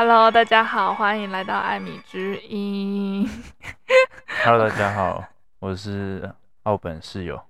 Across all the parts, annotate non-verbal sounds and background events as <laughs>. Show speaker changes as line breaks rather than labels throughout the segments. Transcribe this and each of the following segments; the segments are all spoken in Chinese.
Hello，大家好，欢迎来到艾米之音。
Hello，大家好，我是奥本室友。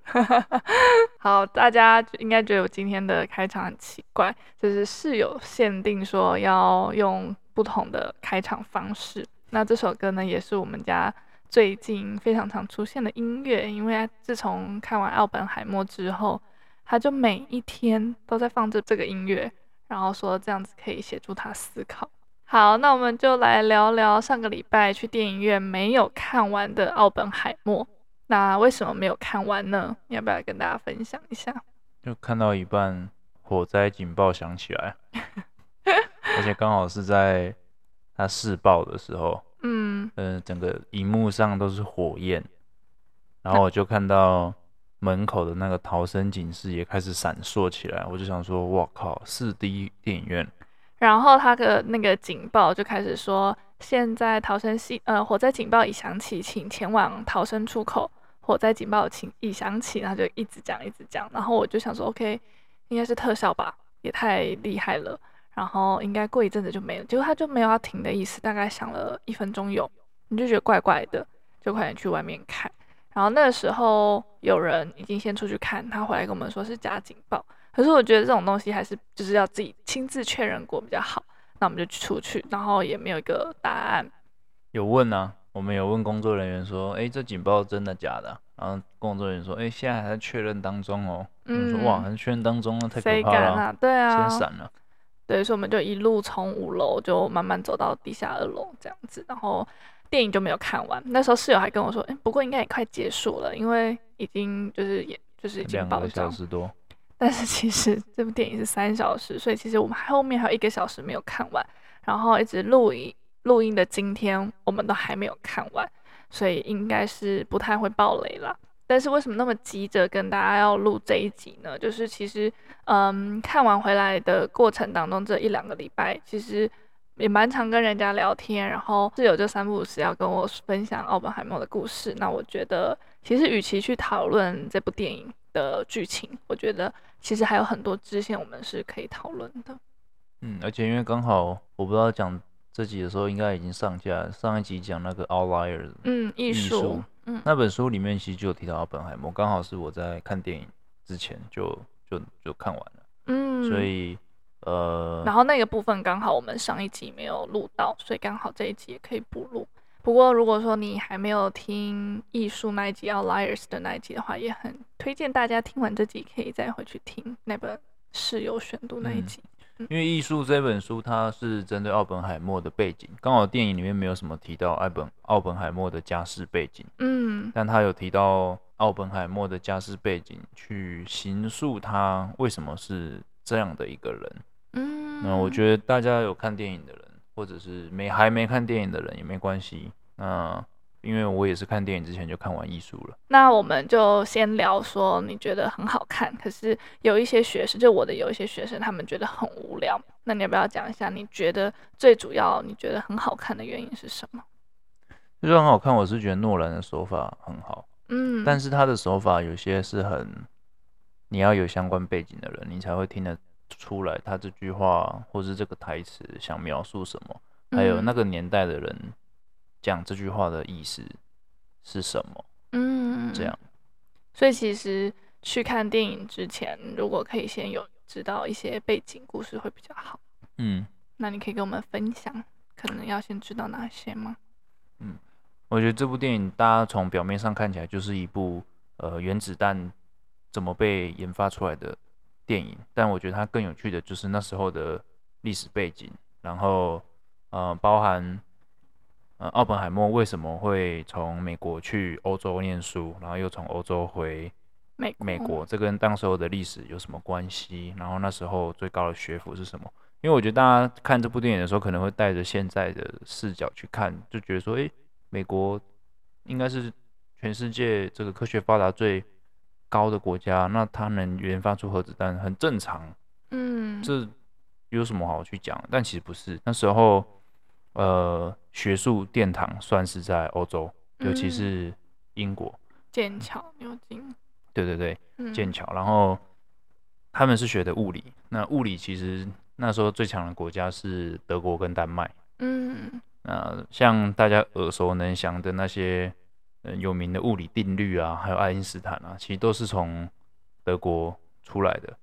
<laughs>
好，大家应该觉得我今天的开场很奇怪，就是室友限定说要用不同的开场方式。那这首歌呢，也是我们家最近非常常出现的音乐，因为自从看完奥本海默之后，他就每一天都在放着这个音乐，然后说这样子可以协助他思考。好，那我们就来聊聊上个礼拜去电影院没有看完的奥本海默。那为什么没有看完呢？你要不要跟大家分享一下？
就看到一半，火灾警报响起来，<laughs> 而且刚好是在他试爆的时候，嗯，呃，整个荧幕上都是火焰，然后我就看到门口的那个逃生警示也开始闪烁起来，我就想说，哇靠，四 D 电影院。
然后他的那个警报就开始说：“现在逃生系呃火灾警报已响起，请前往逃生出口。火灾警报请已响起。”然后就一直讲一直讲。然后我就想说：“OK，应该是特效吧，也太厉害了。”然后应该过一阵子就没了。结果他就没有要停的意思，大概响了一分钟有，你就觉得怪怪的，就快点去外面看。然后那个时候有人已经先出去看，他回来跟我们说是假警报。可是我觉得这种东西还是就是要自己亲自确认过比较好。那我们就出去，然后也没有一个答案。
有问啊，我们有问工作人员说：“哎，这警报真的假的？”然后工作人员说：“哎，现在还在确认当中哦。”嗯，说：“哇，还在确认当中，那太可怕了。
啊”对啊，
先闪了。
对，所以我们就一路从五楼就慢慢走到地下二楼这样子，然后电影就没有看完。那时候室友还跟我说：“哎，不过应该也快结束了，因为已经就是也就是已经两个小时多。”但是其实这部电影是三小时，所以其实我们后面还有一个小时没有看完，然后一直录音录音的今天我们都还没有看完，所以应该是不太会爆雷了。但是为什么那么急着跟大家要录这一集呢？就是其实嗯，看完回来的过程当中，这一两个礼拜其实也蛮常跟人家聊天，然后室友就三不五时要跟我分享奥本海默的故事。那我觉得其实与其去讨论这部电影的剧情，我觉得。其实还有很多支线我们是可以讨论的。
嗯，而且因为刚好我不知道讲这集的时候应该已经上架，上一集讲那个 Outlier，
嗯，艺术，嗯，
那本书里面其实就有提到奥本海默，刚好是我在看电影之前就就就看完了，嗯，所以呃，
然后那个部分刚好我们上一集没有录到，所以刚好这一集也可以补录。不过，如果说你还没有听艺术那一集《Outliers》的那一集的话，也很推荐大家听完这集可以再回去听那本室友选读那一集。
嗯，因为艺术这本书它是针对奥本海默的背景，刚好电影里面没有什么提到奥本奥本海默的家世背景，嗯，但他有提到奥本海默的家世背景，去形塑他为什么是这样的一个人。嗯，那我觉得大家有看电影的人。或者是没还没看电影的人也没关系，那因为我也是看电影之前就看完艺术了。
那我们就先聊说你觉得很好看，可是有一些学生，就我的有一些学生，他们觉得很无聊。那你要不要讲一下，你觉得最主要你觉得很好看的原因是什么？
就是很好看，我是觉得诺兰的手法很好，嗯，但是他的手法有些是很，你要有相关背景的人，你才会听得。出来，他这句话或是这个台词想描述什么，还有那个年代的人讲这句话的意思是什么？嗯，这样。
所以其实去看电影之前，如果可以先有知道一些背景故事会比较好。嗯，那你可以跟我们分享，可能要先知道哪些吗？
嗯，我觉得这部电影，大家从表面上看起来就是一部呃原子弹怎么被研发出来的。电影，但我觉得它更有趣的就是那时候的历史背景，然后呃，包含呃，奥本海默为什么会从美国去欧洲念书，然后又从欧洲回美美国，这跟当时候的历史有什么关系？然后那时候最高的学府是什么？因为我觉得大家看这部电影的时候，可能会带着现在的视角去看，就觉得说，诶，美国应该是全世界这个科学发达最高的国家，那它能研发出核子弹很正常，嗯，这有什么好去讲？但其实不是，那时候，呃，学术殿堂算是在欧洲，尤其是英国，
剑桥、牛津，
对对对，剑桥。然后他们是学的物理，那物理其实那时候最强的国家是德国跟丹麦。
嗯，
那像大家耳熟能详的那些嗯有名的物理定律啊，还有爱因斯坦啊，其实都是从德国出来的。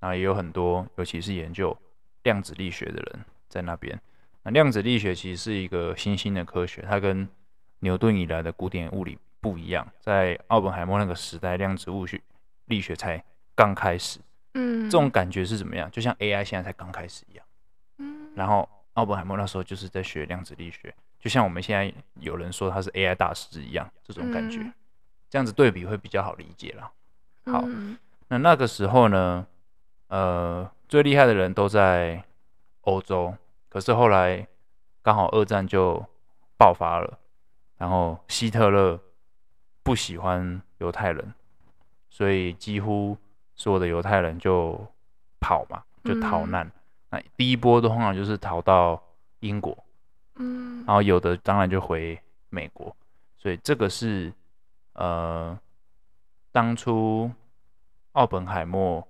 那也有很多，尤其是研究量子力学的人在那边。那量子力学其实是一个新兴的科学，它跟牛顿以来的古典物理不一样。在奥本海默那个时代，量子物学力学才刚开始。
嗯，
这种感觉是怎么样？就像 AI 现在才刚开始一样。
嗯，
然后奥本海默那时候就是在学量子力学，就像我们现在有人说他是 AI 大师一样，这种感觉。这样子对比会比较好理解啦。好，那那个时候呢？呃，最厉害的人都在欧洲，可是后来刚好二战就爆发了，然后希特勒不喜欢犹太人，所以几乎所有的犹太人就跑嘛，就逃难。嗯、那第一波的通常就是逃到英国，
嗯，
然后有的当然就回美国，所以这个是呃当初奥本海默。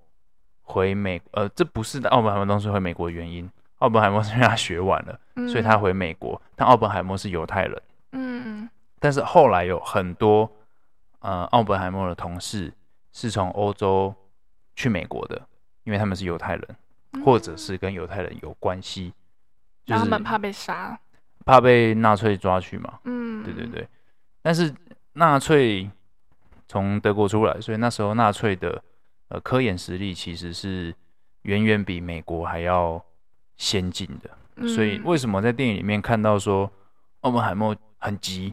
回美，呃，这不是奥本海默当时回美国的原因。奥本海默是因为他学完了，嗯、所以他回美国。但奥本海默是犹太人，
嗯，
但是后来有很多，呃，奥本海默的同事是从欧洲去美国的，因为他们是犹太人，嗯、或者是跟犹太人有关系，就是、
他们怕被杀，
怕被纳粹抓去嘛。
嗯，
对对对。但是纳粹从德国出来，所以那时候纳粹的。呃，科研实力其实是远远比美国还要先进的，嗯、所以为什么在电影里面看到说奥本海默很急，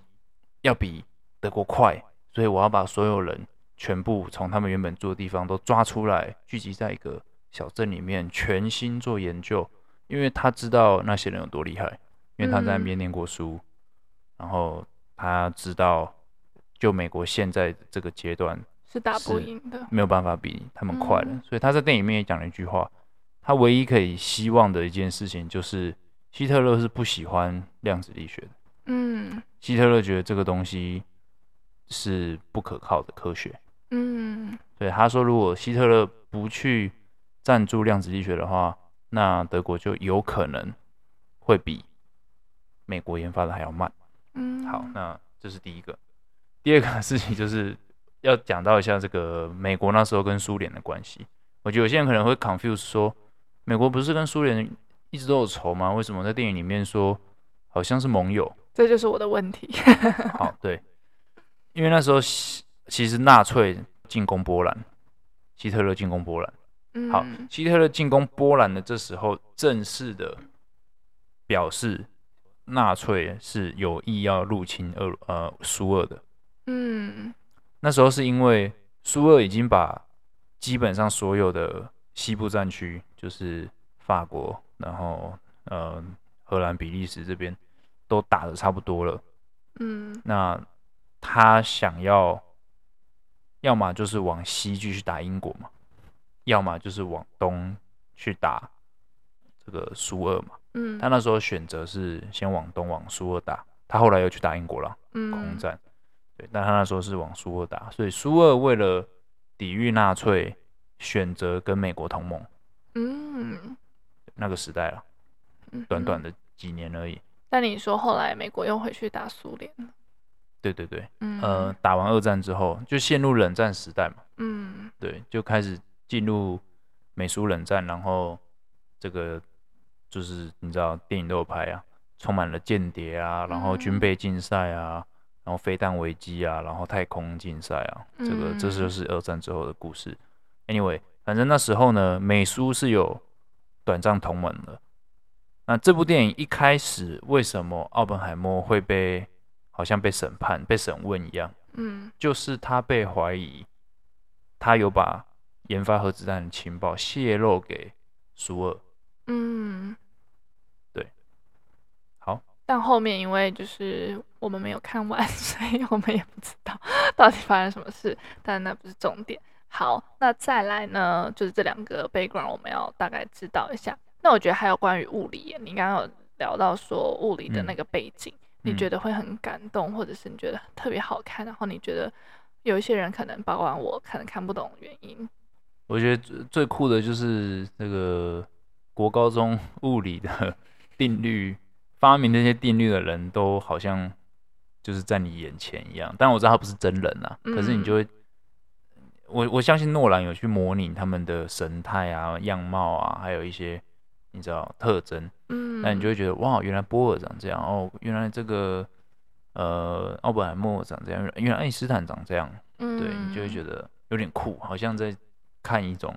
要比德国快，所以我要把所有人全部从他们原本住的地方都抓出来，聚集在一个小镇里面，全心做研究，因为他知道那些人有多厉害，因为他在那边念过书，嗯、然后他知道就美国现在这个阶段。
是打不赢的，
没有办法比他们快了。
嗯、
所以他在电影里面也讲了一句话：他唯一可以希望的一件事情，就是希特勒是不喜欢量子力学的。
嗯，
希特勒觉得这个东西是不可靠的科学。
嗯，
所以他说，如果希特勒不去赞助量子力学的话，那德国就有可能会比美国研发的还要慢。
嗯，
好，那这是第一个。第二个事情就是。要讲到一下这个美国那时候跟苏联的关系，我觉得有些人可能会 confuse 说，美国不是跟苏联一直都有仇吗？为什么在电影里面说好像是盟友？
这就是我的问题。<laughs>
好，对，因为那时候其实纳粹进攻波兰，希特勒进攻波兰。
嗯，
好，希特勒进攻波兰的这时候，正式的表示纳粹是有意要入侵俄呃苏俄的。
嗯。
那时候是因为苏俄已经把基本上所有的西部战区，就是法国，然后呃荷兰、比利时这边都打的差不多了。
嗯，
那他想要，要么就是往西继续打英国嘛，要么就是往东去打这个苏俄嘛。
嗯，
他那时候选择是先往东往苏俄打，他后来又去打英国了，
嗯，
空战。对，但他那时候是往苏俄打，所以苏俄为了抵御纳粹，选择跟美国同盟。
嗯，
那个时代了，短短的几年而已。
但你说后来美国又回去打苏联了？
对对对，
嗯，
呃，打完二战之后就陷入冷战时代嘛。
嗯，
对，就开始进入美苏冷战，然后这个就是你知道电影都有拍啊，充满了间谍啊，然后军备竞赛啊。嗯然后飞弹危机啊，然后太空竞赛啊，这个这就是二战之后的故事。Anyway，反正那时候呢，美苏是有短暂同盟的。那这部电影一开始为什么奥本海默会被好像被审判、被审问一样？
嗯，
就是他被怀疑他有把研发核子弹的情报泄露给苏俄。
嗯。
对，好但
后面因为就是我们没有看完，<laughs> 所以我们也不知道到底发生什么事。但那不是重点。好，那再来呢，就是这两个 background 我们要大概知道一下。那我觉得还有关于物理，你刚刚有聊到说物理的那个背景，嗯、你觉得会很感动，或者是你觉得特别好看，然后你觉得有一些人可能包括我可能看不懂原因。
我觉得最最酷的就是那个国高中物理的 <laughs> 定律，发明这些定律的人都好像就是在你眼前一样。但我知道他不是真人啊，可是你就会，嗯、我我相信诺兰有去模拟他们的神态啊、样貌啊，还有一些你知道特征。嗯，那你就会觉得哇，原来波尔长这样哦，原来这个呃奥本海默长这样，原来爱因斯坦长这样。嗯，对，你就会觉得有点酷，好像在看一种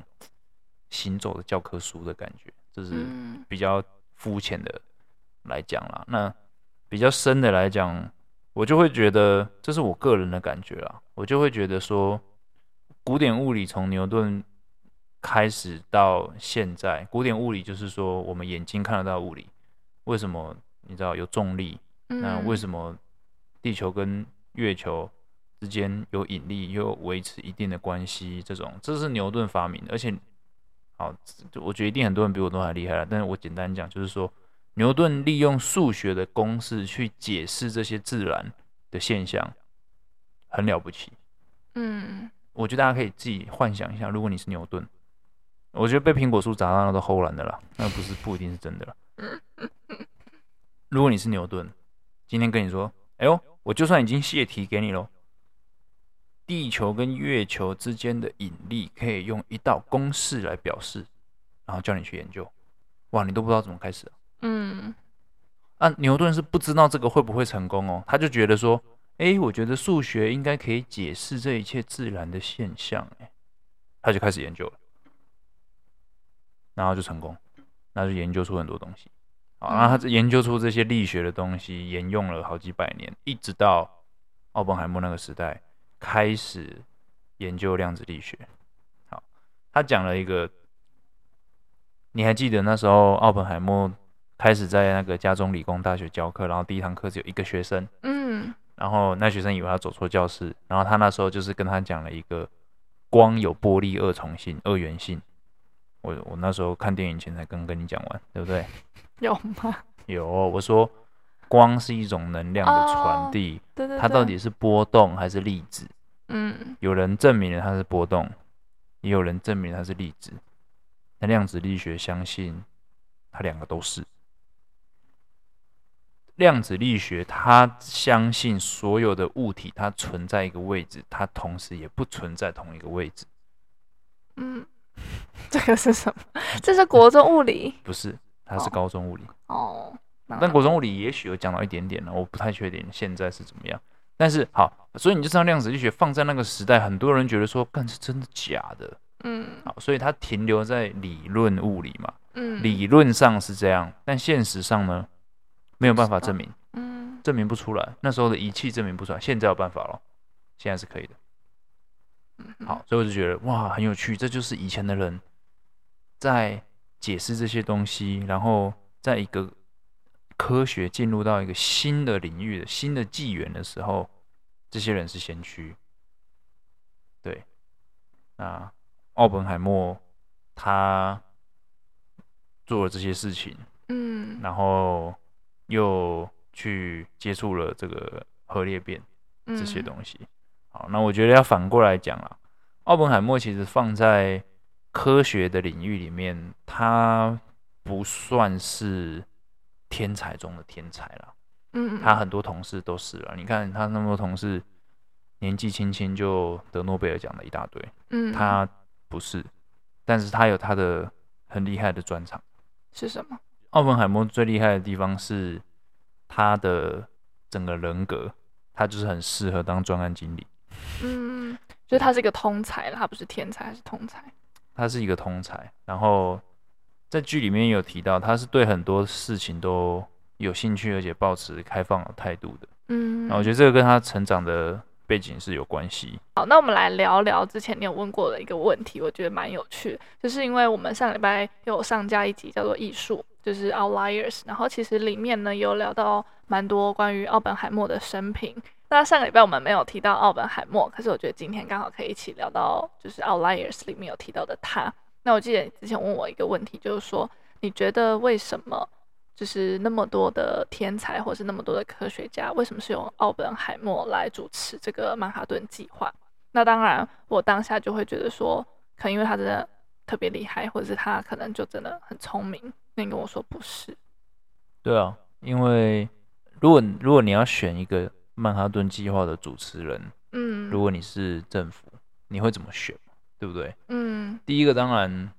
行走的教科书的感觉。这是比较肤浅的来讲啦，那比较深的来讲，我就会觉得这是我个人的感觉啦。我就会觉得说，古典物理从牛顿开始到现在，古典物理就是说我们眼睛看得到物理，为什么你知道有重力？那为什么地球跟月球之间有引力又维持一定的关系？这种这是牛顿发明的，而且。好，我觉得一定很多人比我都还厉害了。但是我简单讲，就是说，牛顿利用数学的公式去解释这些自然的现象，很了不起。嗯，我觉得大家可以自己幻想一下，如果你是牛顿，我觉得被苹果树砸到那都齁然的了，那不是不一定是真的了。<laughs> 如果你是牛顿，今天跟你说，哎呦，我就算已经泄题给你喽。地球跟月球之间的引力可以用一道公式来表示，然后叫你去研究。哇，你都不知道怎么开始啊？嗯，啊，牛顿是不知道这个会不会成功哦，他就觉得说，哎，我觉得数学应该可以解释这一切自然的现象，哎，他就开始研究了，然后就成功，那就研究出很多东西。啊，然后他研究出这些力学的东西，沿用了好几百年，一直到奥本海默那个时代。开始研究量子力学。好，他讲了一个，你还记得那时候奥本海默开始在那个加州理工大学教课，然后第一堂课只有一个学生，嗯，然后那学生以为他走错教室，然后他那时候就是跟他讲了一个光有波粒二重性、二元性。我我那时候看电影前才刚跟你讲完，对不对？<laughs>
有吗？
有，我说。光是一种能量的传递，哦，对对对，它到底是波动还是粒子？嗯，有人证明了它是波动，也有人证明它是粒子。那量子力学相信它两个都是。量子力学它相信所有的物体它存在一个位置，它同时也不存在同一个位置。嗯，<laughs> 这个是什么？这是国中物理？不是，它是高中物理。
哦。哦
但国中物理也许有讲到一点点呢，我不太确定现在是怎么样。但是好，所以你就知道量子力学放在那个时代，很多人觉得说，干是真的假的？嗯，好，所以它停留在理论物理嘛。嗯，理论上是这样，但现实上呢，没有办法证明。嗯，证明不出来。那时候的仪器证明不出来，现在有办法了，现在是可以的。好，所以我就觉得哇，很有趣，这就是以前的人在解释这些东西，然后在一个。科学进入到一个新的领域的新的纪元的时候，这些人是先驱。对，那奥本海默他做了这些事情，嗯，然后又去接触了这个核裂变这些东西。好，那我觉得要反过来讲啊，奥本海默其实放在科学的领域里面，他不算是。天才中的天才了，嗯，他很多同事都是了。你看他那么多同事，年纪轻轻就得诺贝尔奖的一大堆，嗯，他不是，但是他有他的很厉害的专长。
是什么？
奥本海默最厉害的地方是他的整个人格，他就是很适合当专案经理。
嗯，<laughs> 就是他是一个通才，他不是天才，还是通才？
他是一个通才，然后。在剧里面有提到，他是对很多事情都有兴趣，而且保持开放的态度的。嗯，那我觉得这个跟他成长的背景是有关系。
好，那我们来聊聊之前你有问过的一个问题，我觉得蛮有趣，就是因为我们上礼拜有上架一集叫做《艺术》，就是《Outliers》，然后其实里面呢有聊到蛮多关于奥本海默的生平。那上个礼拜我们没有提到奥本海默，可是我觉得今天刚好可以一起聊到，就是《Outliers》里面有提到的他。那我记得你之前问我一个问题，就是说你觉得为什么就是那么多的天才，或是那么多的科学家，为什么是用奥本海默来主持这个曼哈顿计划？那当然，我当下就会觉得说，可能因为他真的特别厉害，或者是他可能就真的很聪明。那你跟我说不是？
对啊，因为如果如果你要选一个曼哈顿计划的主持人，
嗯，
如果你是政府，你会怎么选？对不对？
嗯，
第一个当然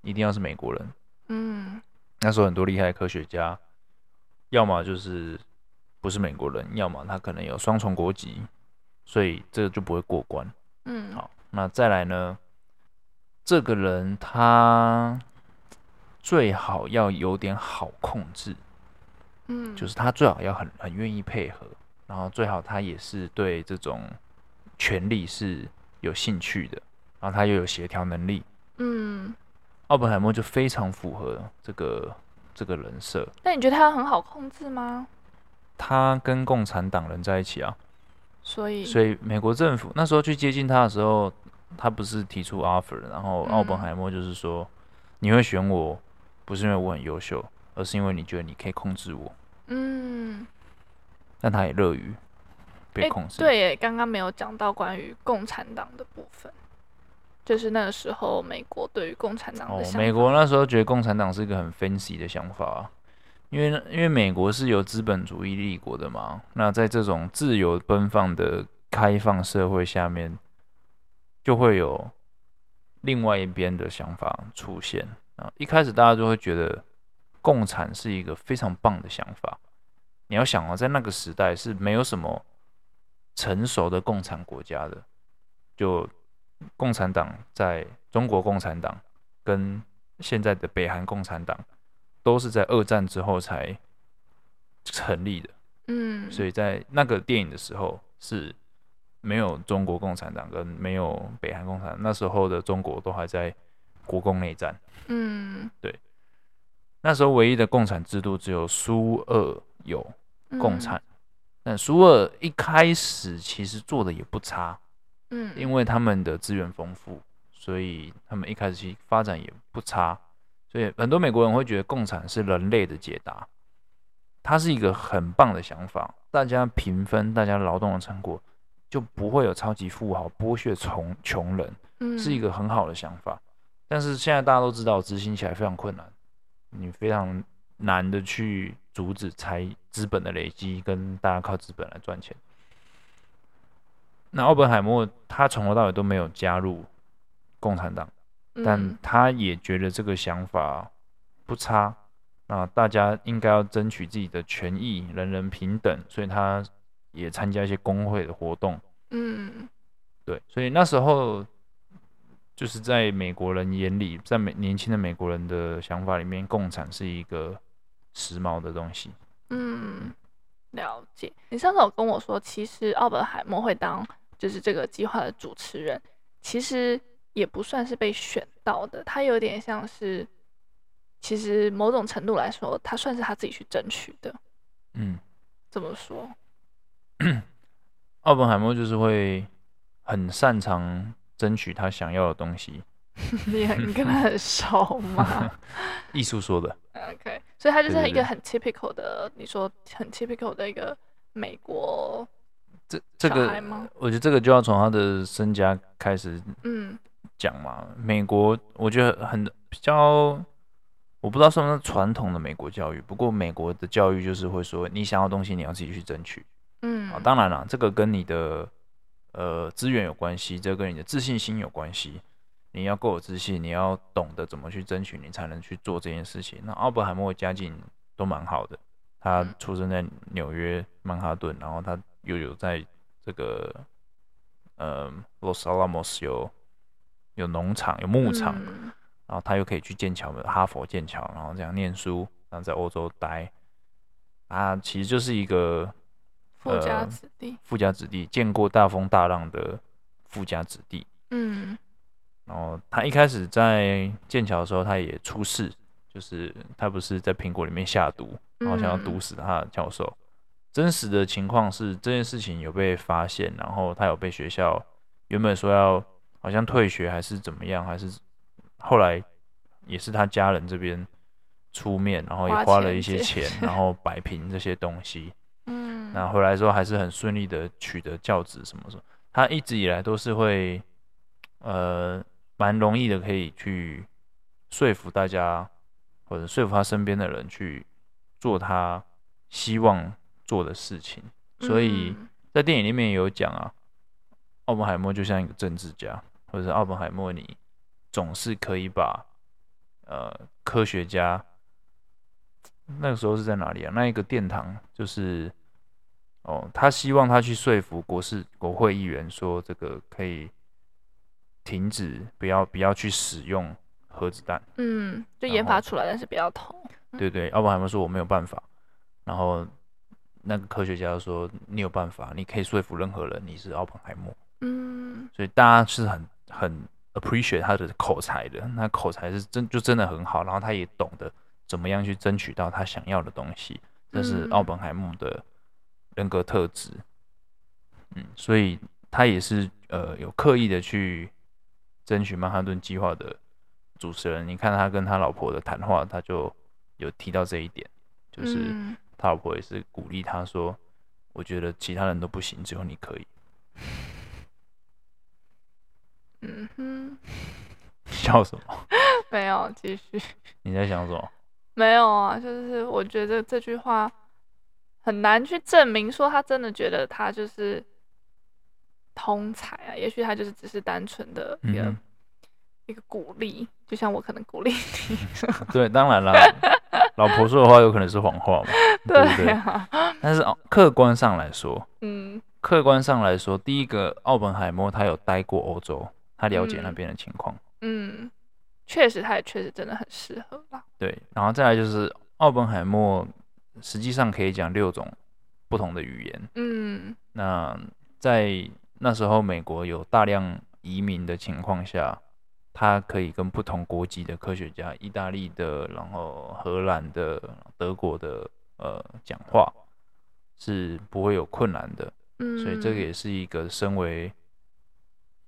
一定要是美国人。
嗯，
那时候很多厉害的科学家，要么就是不是美国人，要么他可能有双重国籍，所以这个就不会过关。
嗯，
好，那再来呢？这个人他最好要有点好控制，
嗯，
就是他最好要很很愿意配合，然后最好他也是对这种权力是有兴趣的，然后他又有协调能力。
嗯，
奥本海默就非常符合这个这个人设。
那你觉得他很好控制吗？
他跟共产党人在一起啊，
所以
所以美国政府那时候去接近他的时候。他不是提出 offer，然后奥本海默就是说，嗯、你会选我，不是因为我很优秀，而是因为你觉得你可以控制我。
嗯，
但他也乐于被控制。
欸、对耶，刚刚没有讲到关于共产党的部分，就是那个时候美国对于共产党的想法。
哦，美国那时候觉得共产党是一个很 fancy 的想法啊，因为因为美国是有资本主义立国的嘛，那在这种自由奔放的开放社会下面。就会有另外一边的想法出现啊！一开始大家就会觉得共产是一个非常棒的想法。你要想啊，在那个时代是没有什么成熟的共产国家的，就共产党在中国共产党跟现在的北韩共产党都是在二战之后才成立的。
嗯，
所以在那个电影的时候是。没有中国共产党跟没有北韩共产党，那时候的中国都还在国共内战。
嗯，
对。那时候唯一的共产制度只有苏俄有共产，嗯、但苏俄一开始其实做的也不差。
嗯，
因为他们的资源丰富，所以他们一开始其实发展也不差。所以很多美国人会觉得共产是人类的解答，它是一个很棒的想法。大家平分大家劳动的成果。就不会有超级富豪剥削穷穷人，
嗯，
是一个很好的想法。但是现在大家都知道，执行起来非常困难，你非常难的去阻止财资本的累积，跟大家靠资本来赚钱。那奥本海默他从头到尾都没有加入共产党，但他也觉得这个想法不差。那大家应该要争取自己的权益，人人平等，所以他。也参加一些工会的活动，
嗯，
对，所以那时候就是在美国人眼里，在美年轻的美国人的想法里面，共产是一个时髦的东西。
嗯，了解。你上次有跟我说，其实奥本海默会当就是这个计划的主持人，其实也不算是被选到的，他有点像是，其实某种程度来说，他算是他自己去争取的。
嗯，
怎么说？<coughs>
奥本海默就是会很擅长争取他想要的东西。<laughs>
你很跟他很熟吗？<laughs>
艺术说的。
OK，所以他就是一个很 typical 的，你说很 typical 的一个美国
这这个，我觉得这个就要从他的身家开始嗯讲嘛。嗯、美国我觉得很比较，我不知道算不算传统的美国教育，不过美国的教育就是会说，你想要东西你要自己去争取。
嗯，
啊，当然了，这个跟你的呃资源有关系，这个跟你的自信心有关系。你要够有自信，你要懂得怎么去争取，你才能去做这件事情。那奥本海默的家境都蛮好的，他出生在纽约曼哈顿，然后他又有在这个呃 Los Alamos 有有农场、有牧场，
嗯、
然后他又可以去剑桥的哈佛剑桥，然后这样念书，然后在欧洲待，啊，其实就是一个。
富家子弟，
呃，富家子弟，见过大风大浪的富家子弟。
嗯，
然后他一开始在剑桥的时候，他也出事，就是他不是在苹果里面下毒，然后想要毒死他的教授。嗯、真实的情况是这件事情有被发现，然后他有被学校原本说要好像退学还是怎么样，还是后来也是他家人这边出面，然后也花了一些钱，然后摆平这些东西。<laughs> 嗯。那回来之后还是很顺利的取得教职什么什么，他一直以来都是会，呃，蛮容易的，可以去说服大家，或者说服他身边的人去做他希望做的事情。所以在电影里面也有讲啊，奥本海默就像一个政治家，或者是奥本海默，你总是可以把呃科学家。那个时候是在哪里啊？那一个殿堂就是，哦，他希望他去说服国事国会议员说，这个可以停止，不要不要去使用核子弹。
嗯，就研发出来，但是不要投。
对对，奥本海默说我没有办法。然后那个科学家说你有办法，你可以说服任何人，你是奥本海默。
嗯，
所以大家是很很 appreciate 他的口才的，那口才是真就真的很好，然后他也懂得。怎么样去争取到他想要的东西？这是奥本海默的人格特质。嗯，所以他也是呃有刻意的去争取曼哈顿计划的主持人。你看他跟他老婆的谈话，他就有提到这一点，就是他老婆也是鼓励他说：“我觉得其他人都不行，只有你可以。”
嗯哼，<laughs>
笑什么？<laughs>
没有，继续。
你在想什么？
没有啊，就是我觉得这句话很难去证明说他真的觉得他就是通才啊，也许他就是只是单纯的一个、嗯、一个鼓励，就像我可能鼓励你。<laughs>
对，当然了，老婆说的话有可能是谎话嘛，<laughs> 对不对？但是客观上来说，嗯，客观上来说，第一个奥本海默他有待过欧洲，他了解那边的情况，嗯。嗯
确实，他也确实真的很适合吧。
对，然后再来就是奥本海默，实际上可以讲六种不同的语言。嗯，那在那时候美国有大量移民的情况下，他可以跟不同国籍的科学家，意大利的，然后荷兰的、德国的，呃，讲话是不会有困难的。嗯，所以这个也是一个身为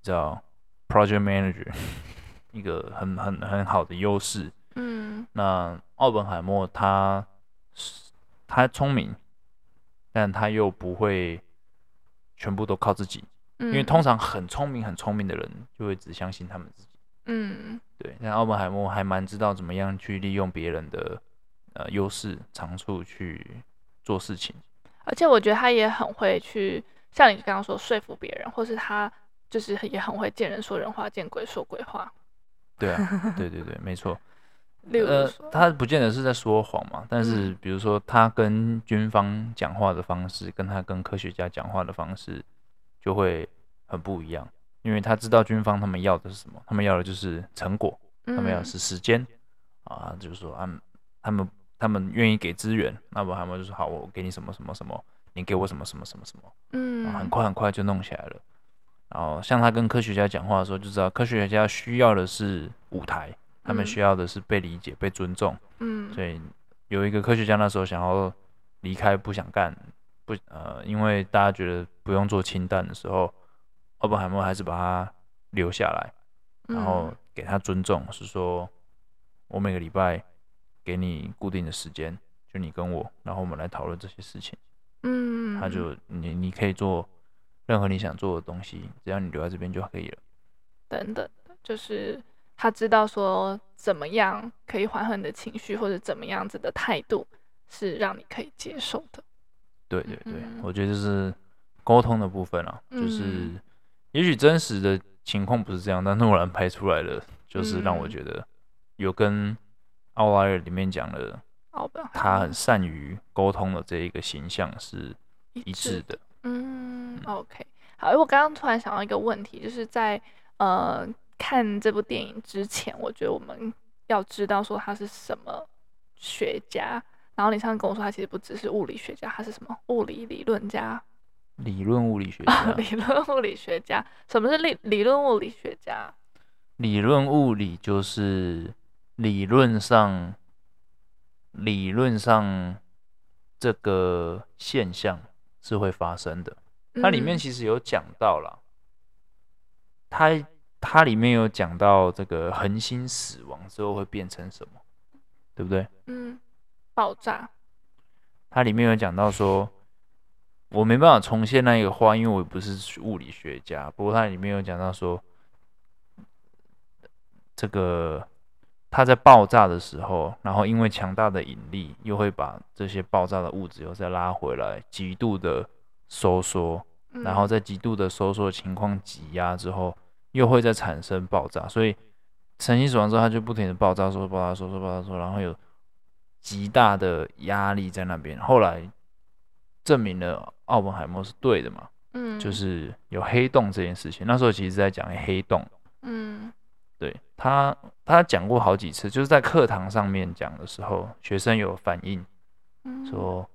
叫 project manager。<laughs> 一个很很很好的优势。嗯，那奥本海默他是他聪明，但他又不会全部都靠自己，嗯，因为通常很聪明很聪明的人就会只相信他们自己。嗯，对。那奥本海默还蛮知道怎么样去利用别人的呃优势长处去做事情，
而且我觉得他也很会去像你刚刚说说服别人，或是他就是也很会见人说人话，见鬼说鬼话。
对啊，<laughs> 对对对，没错。<laughs> 呃，他不见得是在说谎嘛，但是比如说他跟军方讲话的方式，跟他跟科学家讲话的方式就会很不一样，因为他知道军方他们要的是什么，他们要的就是成果，他们要的是时间啊，就是说他们他们他们愿意给资源，那么他们就说好，我给你什么什么什么，你给我什么什么什么什么，嗯，很快很快就弄起来了。然后像他跟科学家讲话的时候，就知道科学家需要的是舞台，他们需要的是被理解、被尊重。嗯，所以有一个科学家那时候想要离开，不想干，不呃，因为大家觉得不用做氢弹的时候，奥本海默还是把他留下来，然后给他尊重，是说我每个礼拜给你固定的时间，就你跟我，然后我们来讨论这些事情。嗯，他就你你可以做。任何你想做的东西，只要你留在这边就可以了。
等等，就是他知道说怎么样可以缓和你的情绪，或者怎么样子的态度是让你可以接受的。
对对对，嗯、我觉得就是沟通的部分啊，嗯、就是也许真实的情况不是这样，但诺兰拍出来的就是让我觉得有跟《奥莱尔》里面讲的他很善于沟通的这一个形象是一致的。
嗯，OK，好，因为我刚刚突然想到一个问题，就是在呃看这部电影之前，我觉得我们要知道说他是什么学家。然后你上次跟我说他其实不只是物理学家，他是什么物理理论家？
理论物理学家？<laughs>
理论物理学家？什么是理理论物理学家？
理论物理就是理论上理论上这个现象。是会发生的，它里面其实有讲到了，它它里面有讲到这个恒星死亡之后会变成什么，对不对？
嗯，爆炸。
它里面有讲到说，我没办法重现那一个话，因为我不是物理学家。不过它里面有讲到说，这个它在爆炸的时候，然后因为强大的引力，又会把这些爆炸的物质又再拉回来，极度的收缩，然后在极度的收缩情况挤压之后，又会再产生爆炸。所以成型死亡之后，它就不停的爆炸，收缩、爆炸、收缩、爆炸、收缩，然后有极大的压力在那边。后来证明了奥本海默是对的嘛？嗯，就是有黑洞这件事情。那时候其实在讲黑洞。嗯，对他，他讲过好几次，就是在课堂上面讲的时候，学生有反应，说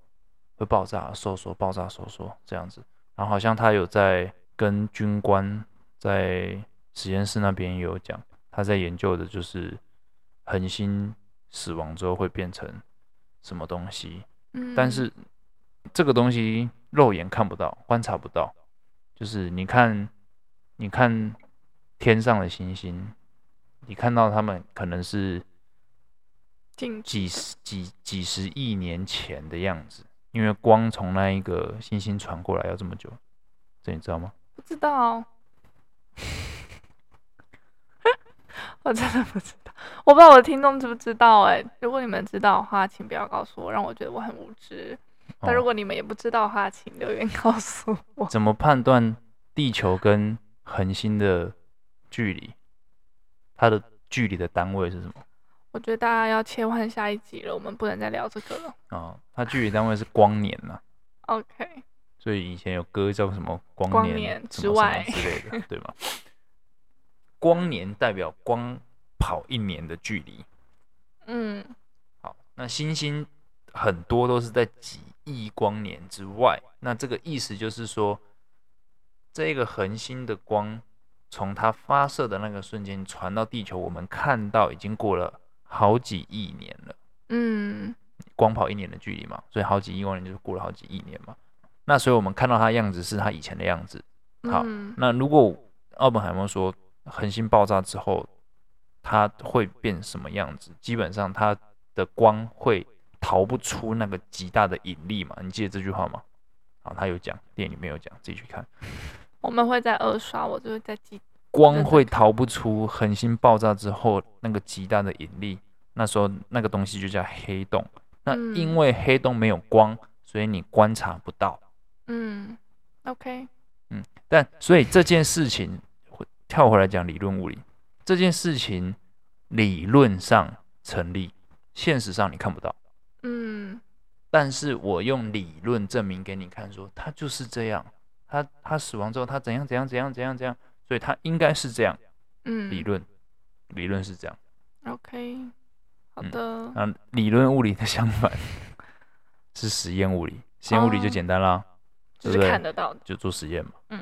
会爆炸、收缩、爆炸、收缩这样子。然后好像他有在跟军官在实验室那边有讲，他在研究的就是恒星死亡之后会变成什么东西。嗯，但是这个东西。肉眼看不到，观察不到，就是你看，你看天上的星星，你看到他们可能是几十几几十亿年前的样子，因为光从那一个星星传过来要这么久，这你知道吗？
不知道，<laughs> 我真的不知道，我不知道我的听众知不知道哎、欸，如果你们知道的话，请不要告诉我，让我觉得我很无知。但如果你们也不知道的话，请留言告诉我。
怎么判断地球跟恒星的距离？它的距离的单位是什么？
我觉得大家要切换下一集了，我们不能再聊这个了。
哦，它距离单位是光年呐。
OK。
所以以前有歌叫什么光年，
光年之外
之类的，对吗？光年代表光跑一年的距离。嗯。好，那星星很多都是在几亿光年之外，那这个意思就是说，这个恒星的光从它发射的那个瞬间传到地球，我们看到已经过了好几亿年了。嗯，光跑一年的距离嘛，所以好几亿光年就是过了好几亿年嘛。那所以我们看到它样子是它以前的样子。好，那如果奥本海默说恒星爆炸之后它会变什么样子？基本上它的光会。逃不出那个极大的引力嘛？你记得这句话吗？啊，他有讲，电影里面有讲，自己去看。
我们会在二刷，我就会在记。
光会逃不出恒星爆炸之后那个极大的引力，那时候那个东西就叫黑洞。那因为黑洞没有光，所以你观察不到。
嗯，OK。
嗯，但所以这件事情跳回来讲理论物理，这件事情理论上成立，现实上你看不到。嗯，但是我用理论证明给你看，说他就是这样，他他死亡之后他怎样怎样怎样怎样怎样，所以他应该是这样。嗯，理论理论是这样。
OK，好的。
那、嗯、理论物理的相反是实验物理，实验物理就简单啦，哦、
对不对？就是看得到的，
就做实验嘛。
嗯，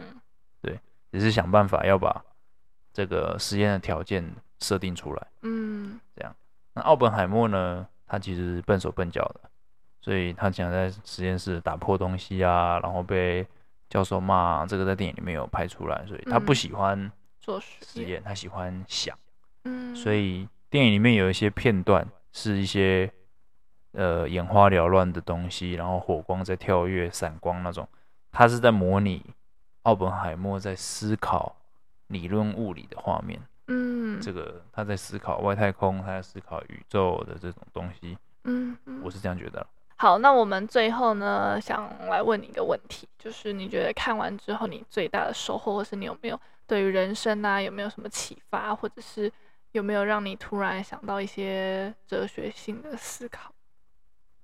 对，只是想办法要把这个实验的条件设定出来。嗯，这样。那奥本海默呢？他其实笨手笨脚的，所以他经常在实验室打破东西啊，然后被教授骂。这个在电影里面有拍出来，所以他不喜欢做实验，他喜欢想。嗯，所以电影里面有一些片段是一些呃眼花缭乱的东西，然后火光在跳跃、闪光那种，他是在模拟奥本海默在思考理论物理的画面。嗯，这个他在思考外太空，他在思考宇宙的这种东西。嗯，我是这样觉得。
好，那我们最后呢，想来问你一个问题，就是你觉得看完之后，你最大的收获，或是你有没有对于人生啊，有没有什么启发，或者是有没有让你突然想到一些哲学性的思考？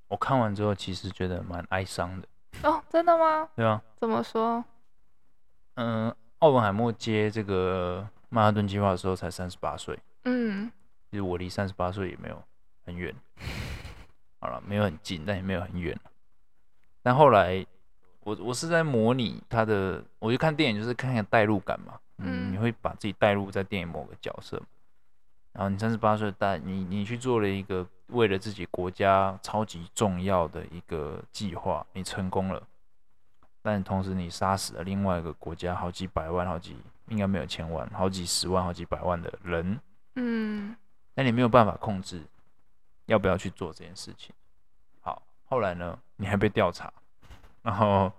我看完之后，其实觉得蛮哀伤的。
哦，真的吗？
对啊。
怎么说？
嗯，奥本海默接这个。曼哈顿计划的时候才三十八岁，嗯，其实我离三十八岁也没有很远，好了，没有很近，但也没有很远。但后来，我我是在模拟他的，我就看电影就是看看代入感嘛，嗯，你会把自己代入在电影某个角色，然后你三十八岁，但你你去做了一个为了自己国家超级重要的一个计划，你成功了，但同时你杀死了另外一个国家好几百万、好几。应该没有千万，好几十万、好几百万的人，嗯，那你没有办法控制要不要去做这件事情。好，后来呢，你还被调查，<laughs> 然后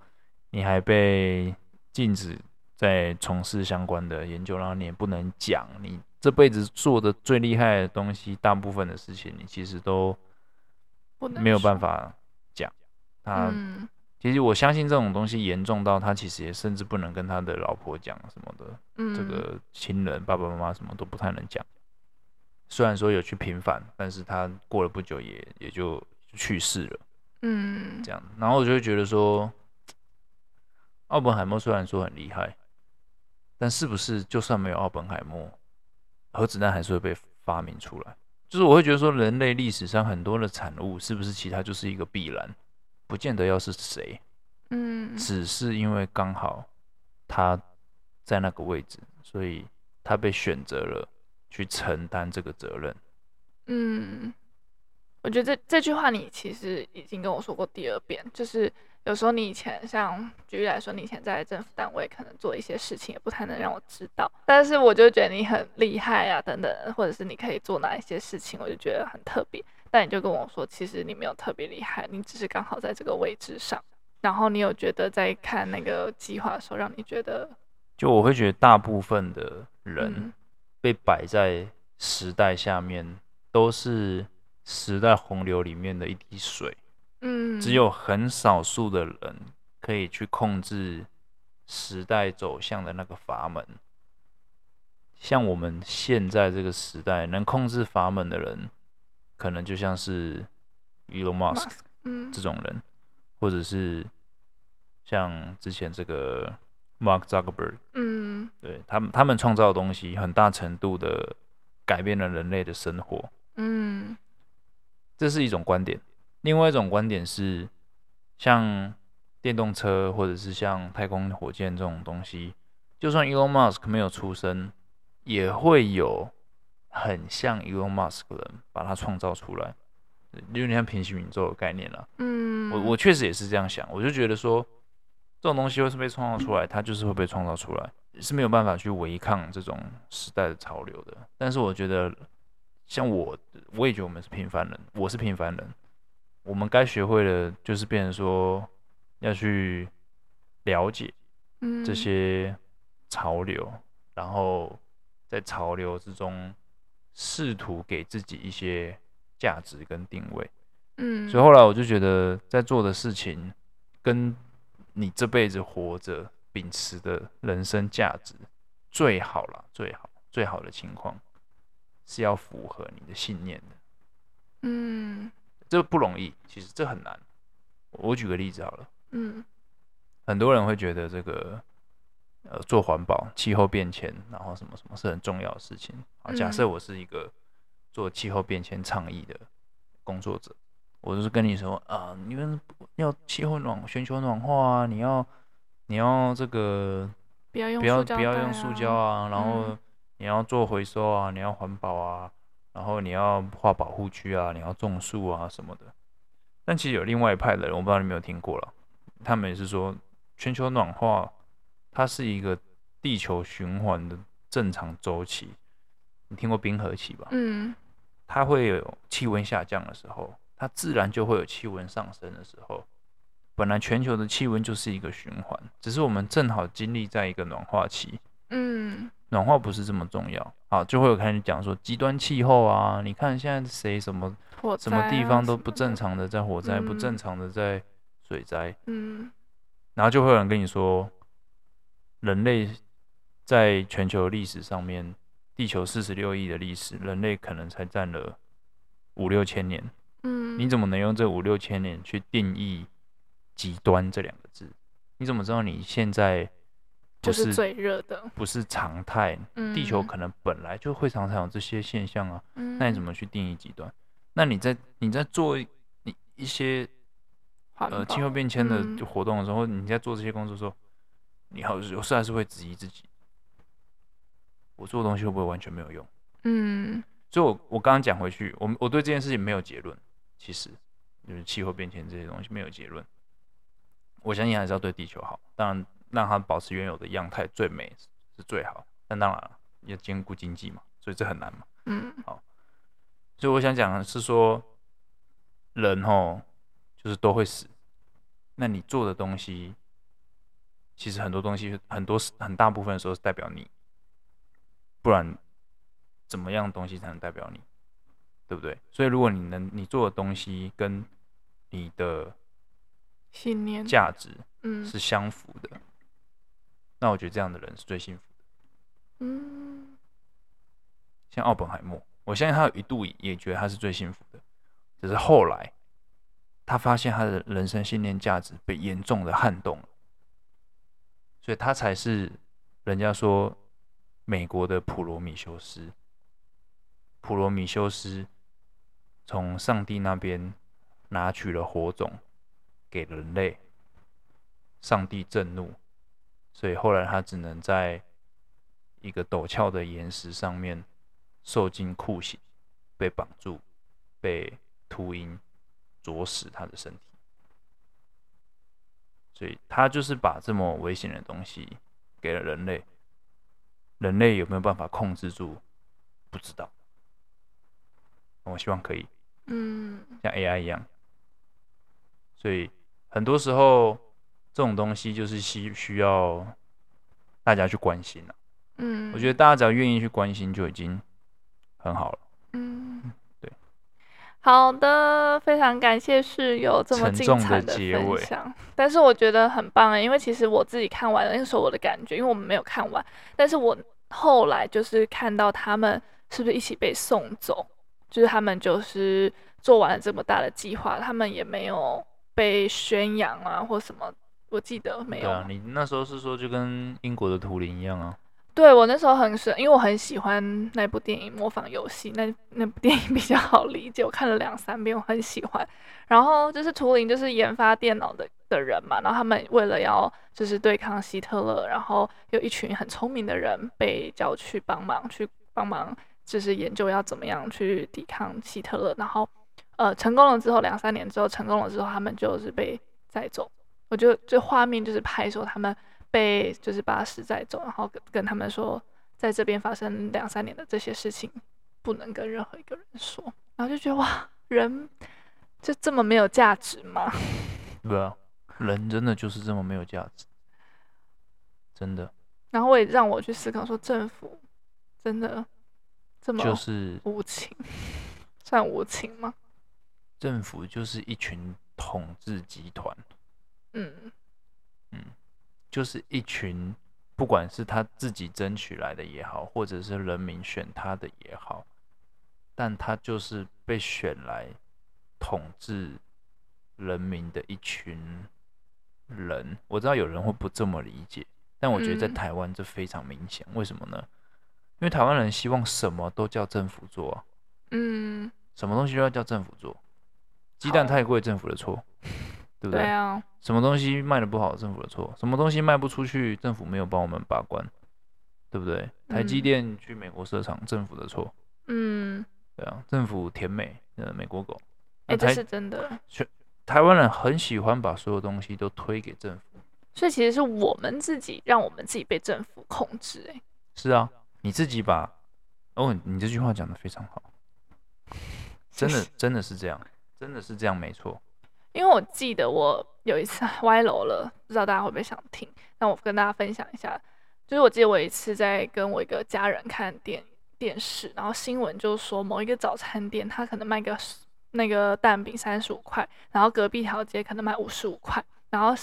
你还被禁止在从事相关的研究，然后你也不能讲你这辈子做的最厉害的东西，大部分的事情你其实都没有办法讲。他、嗯、其实我相信这种东西严重到他其实也甚至不能跟他的老婆讲什么的，嗯、这个亲人爸爸妈妈什么都不太能讲。虽然说有去平反，但是他过了不久也也就去世了。嗯，这样，然后我就会觉得说，奥本海默虽然说很厉害，但是不是就算没有奥本海默，核子弹还是会被发明出来？就是我会觉得说，人类历史上很多的产物，是不是其他就是一个必然？不见得要是谁，嗯，只是因为刚好他在那个位置，所以他被选择了。去承担这个责任。
嗯，我觉得这这句话你其实已经跟我说过第二遍，就是有时候你以前像举例来说，你以前在政府单位可能做一些事情也不太能让我知道，但是我就觉得你很厉害啊，等等，或者是你可以做哪一些事情，我就觉得很特别。但你就跟我说，其实你没有特别厉害，你只是刚好在这个位置上。然后你有觉得在看那个计划的时候，让你觉得，
就我会觉得大部分的人。嗯被摆在时代下面，都是时代洪流里面的一滴水。嗯，只有很少数的人可以去控制时代走向的那个阀门。像我们现在这个时代，能控制阀门的人，可能就像是 Elon Musk 这种人，或者是像之前这个。Mark Zuckerberg，嗯，对他们，他们创造的东西很大程度的改变了人类的生活，嗯，这是一种观点。另外一种观点是，像电动车或者是像太空火箭这种东西，就算 Elon Musk 没有出生，也会有很像 Elon Musk 的人把它创造出来，有点像平行宇宙的概念了。嗯，我我确实也是这样想，我就觉得说。这种东西会是被创造出来，它就是会被创造出来，是没有办法去违抗这种时代的潮流的。但是我觉得，像我，我也觉得我们是平凡人，我是平凡人，我们该学会的，就是变成说要去了解这些潮流，然后在潮流之中试图给自己一些价值跟定位。嗯，所以后来我就觉得，在做的事情跟你这辈子活着，秉持的人生价值，最好了，最好，最好的情况是要符合你的信念的。嗯，这不容易，其实这很难。我举个例子好了。嗯，很多人会觉得这个，呃，做环保、气候变迁，然后什么什么是很重要的事情。好，假设我是一个做气候变迁倡议的工作者。我就是跟你说啊，你们要气候暖、全球暖化啊，你要你要这个不要用不要不要用塑胶啊，然后你要做回收啊，你要环保啊，然后你要画保护区啊，你要种树啊什么的。但其实有另外一派的人，我不知道你有没有听过了，他们也是说全球暖化它是一个地球循环的正常周期。你听过冰河期吧？嗯，它会有气温下降的时候。它自然就会有气温上升的时候。本来全球的气温就是一个循环，只是我们正好经历在一个暖化期。嗯，暖化不是这么重要。好，就会有开始讲说极端气候啊，你看现在谁什么什么地方都不正常的在火灾，不正常的在水灾。嗯，然后就会有人跟你说，人类在全球历史上面，地球四十六亿的历史，人类可能才占了五六千年。嗯，你怎么能用这五六千年去定义“极端”这两个字？你怎么知道你现在就是最热的，不是常态？地球可能本来就会常常有这些现象啊。那你怎么去定义极端？那你在你在做你一些呃气候变迁的活动的时候，你在做这些工作的时候，你好有时还是会质疑自己：我做的东西会不会完全没有用？嗯，所以我我刚刚讲回去，我我对这件事情没有结论。其实，就是气候变迁这些东西没有结论。我相信还是要对地球好，当然让它保持原有的样态最美是最好。但当然了，要兼顾经济嘛，所以这很难嘛。嗯，好。所以我想讲的是说，人哦就是都会死。那你做的东西，其实很多东西很多很大部分的时候是代表你，不然怎么样东西才能代表你，对不对？所以如果你能你做的东西跟你的
信念
价值
嗯
是相符的，嗯、那我觉得这样的人是最幸福的。
嗯，
像奥本海默，我相信他有一度也觉得他是最幸福的，只是后来他发现他的人生信念价值被严重的撼动了，所以他才是人家说美国的普罗米修斯。普罗米修斯从上帝那边拿取了火种给人类，上帝震怒，所以后来他只能在一个陡峭的岩石上面受尽酷刑，被绑住，被秃鹰啄死他的身体。所以他就是把这么危险的东西给了人类，人类有没有办法控制住？不知道。我希望可以，
嗯，
像 AI 一样，所以很多时候这种东西就是需需要大家去关心了。
嗯，
我觉得大家只要愿意去关心就已经很好了。
好的，非常感谢室友这么精彩的分享。但是我觉得很棒哎，因为其实我自己看完了那时候我的感觉，因为我们没有看完，但是我后来就是看到他们是不是一起被送走。就是他们就是做完了这么大的计划，他们也没有被宣扬啊，或什么，我记得没有。对
啊，你那时候是说就跟英国的图灵一样啊？
对，我那时候很喜，因为我很喜欢那部电影《模仿游戏》，那那部电影比较好理解，我看了两三遍，我很喜欢。然后就是图灵，就是研发电脑的的人嘛，然后他们为了要就是对抗希特勒，然后有一群很聪明的人被叫去帮忙，去帮忙。就是研究要怎么样去抵抗希特勒，然后，呃，成功了之后，两三年之后成功了之后，他们就是被载走。我觉得这画面就是拍说他们被就是巴士载走，然后跟跟他们说，在这边发生两三年的这些事情，不能跟任何一个人说。然后就觉得哇，人就这么没有价值吗？<laughs>
对啊，人真的就是这么没有价值，真的。
然后我也让我去思考说，政府真的这么。
就是
无情，算无情吗？
政府就是一群统治集团，
嗯
嗯，就是一群，不管是他自己争取来的也好，或者是人民选他的也好，但他就是被选来统治人民的一群人。我知道有人会不这么理解，但我觉得在台湾这非常明显。为什么呢？因为台湾人希望什么都叫政府做啊，
嗯，
什么东西都要叫政府做，鸡蛋太贵，政府的错，对不对？
对啊。
什么东西卖的不好，政府的错；什么东西卖不出去，政府没有帮我们把关，对不对？台积电去美国设厂，政府的错。
嗯，
对啊，政府甜美，呃，美国狗。
哎，这是真的。
台湾人很喜欢把所有东西都推给政府，
所以其实是我们自己让我们自己被政府控制。哎，
是啊。你自己把哦，你这句话讲的非常好，真的 <laughs> 真的是这样，真的是这样，没错。
因为我记得我有一次 <laughs> 歪楼了，不知道大家会不会想听？那我跟大家分享一下，就是我记得我一次在跟我一个家人看电电视，然后新闻就说某一个早餐店，他可能卖个那个蛋饼三十五块，然后隔壁条街可能卖五十五块，然后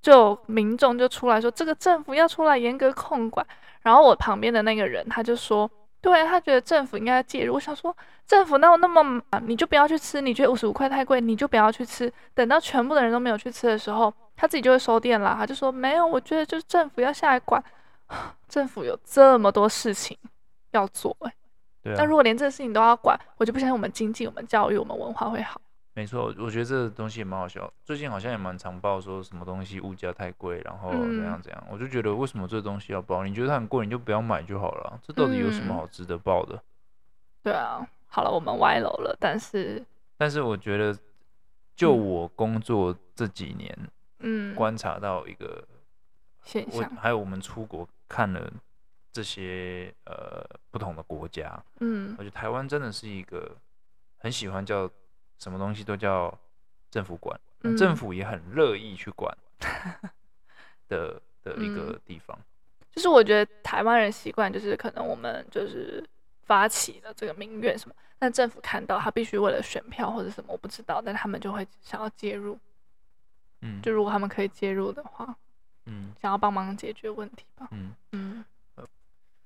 就民众就出来说，这个政府要出来严格控管。然后我旁边的那个人他就说，对，他觉得政府应该要介入。我想说，政府哪有那么，你就不要去吃。你觉得五十五块太贵，你就不要去吃。等到全部的人都没有去吃的时候，他自己就会收店了。他就说，没有，我觉得就是政府要下来管。<sighs> 政府有这么多事情要做，哎，对啊。但如果连这个事情都要管，我就不相信我们经济、我们教育、我们文化会好。
没错，我觉得这个东西也蛮好笑。最近好像也蛮常报说什么东西物价太贵，然后怎样怎样。嗯、我就觉得为什么这东西要报？你觉得它很贵，你就不要买就好了。这到底有什么好值得报的？嗯、
对啊，好了，我们歪楼了。但是，
但是我觉得，就我工作这几年，
嗯，
观察到一个
现象，
还有我们出国看了这些呃不同的国家，
嗯，
我觉得台湾真的是一个很喜欢叫。什么东西都叫政府管，嗯、政府也很乐意去管的 <laughs> 的一个地方。
就是我觉得台湾人习惯，就是可能我们就是发起了这个民怨什么，但政府看到他必须为了选票或者什么，我不知道，但他们就会想要介入。
嗯，
就如果他们可以介入的话，
嗯，
想要帮忙解决问题吧。
嗯。
嗯，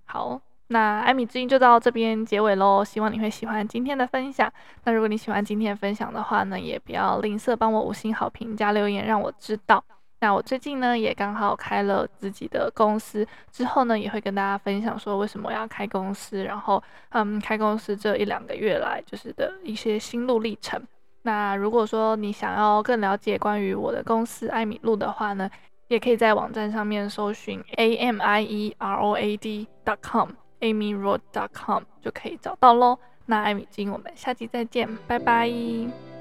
好，那艾米之音就到这边结尾喽。希望你会喜欢今天的分享。那如果你喜欢今天的分享的话呢，也不要吝啬帮我五星好评加留言，让我知道。那我最近呢也刚好开了自己的公司，之后呢也会跟大家分享说为什么我要开公司，然后嗯开公司这一两个月来就是的一些心路历程。那如果说你想要更了解关于我的公司艾米露的话呢，也可以在网站上面搜寻 a m i e r o a d. dot com AmyRoad.com 就可以找到喽。那艾米金，我们下期再见，拜拜。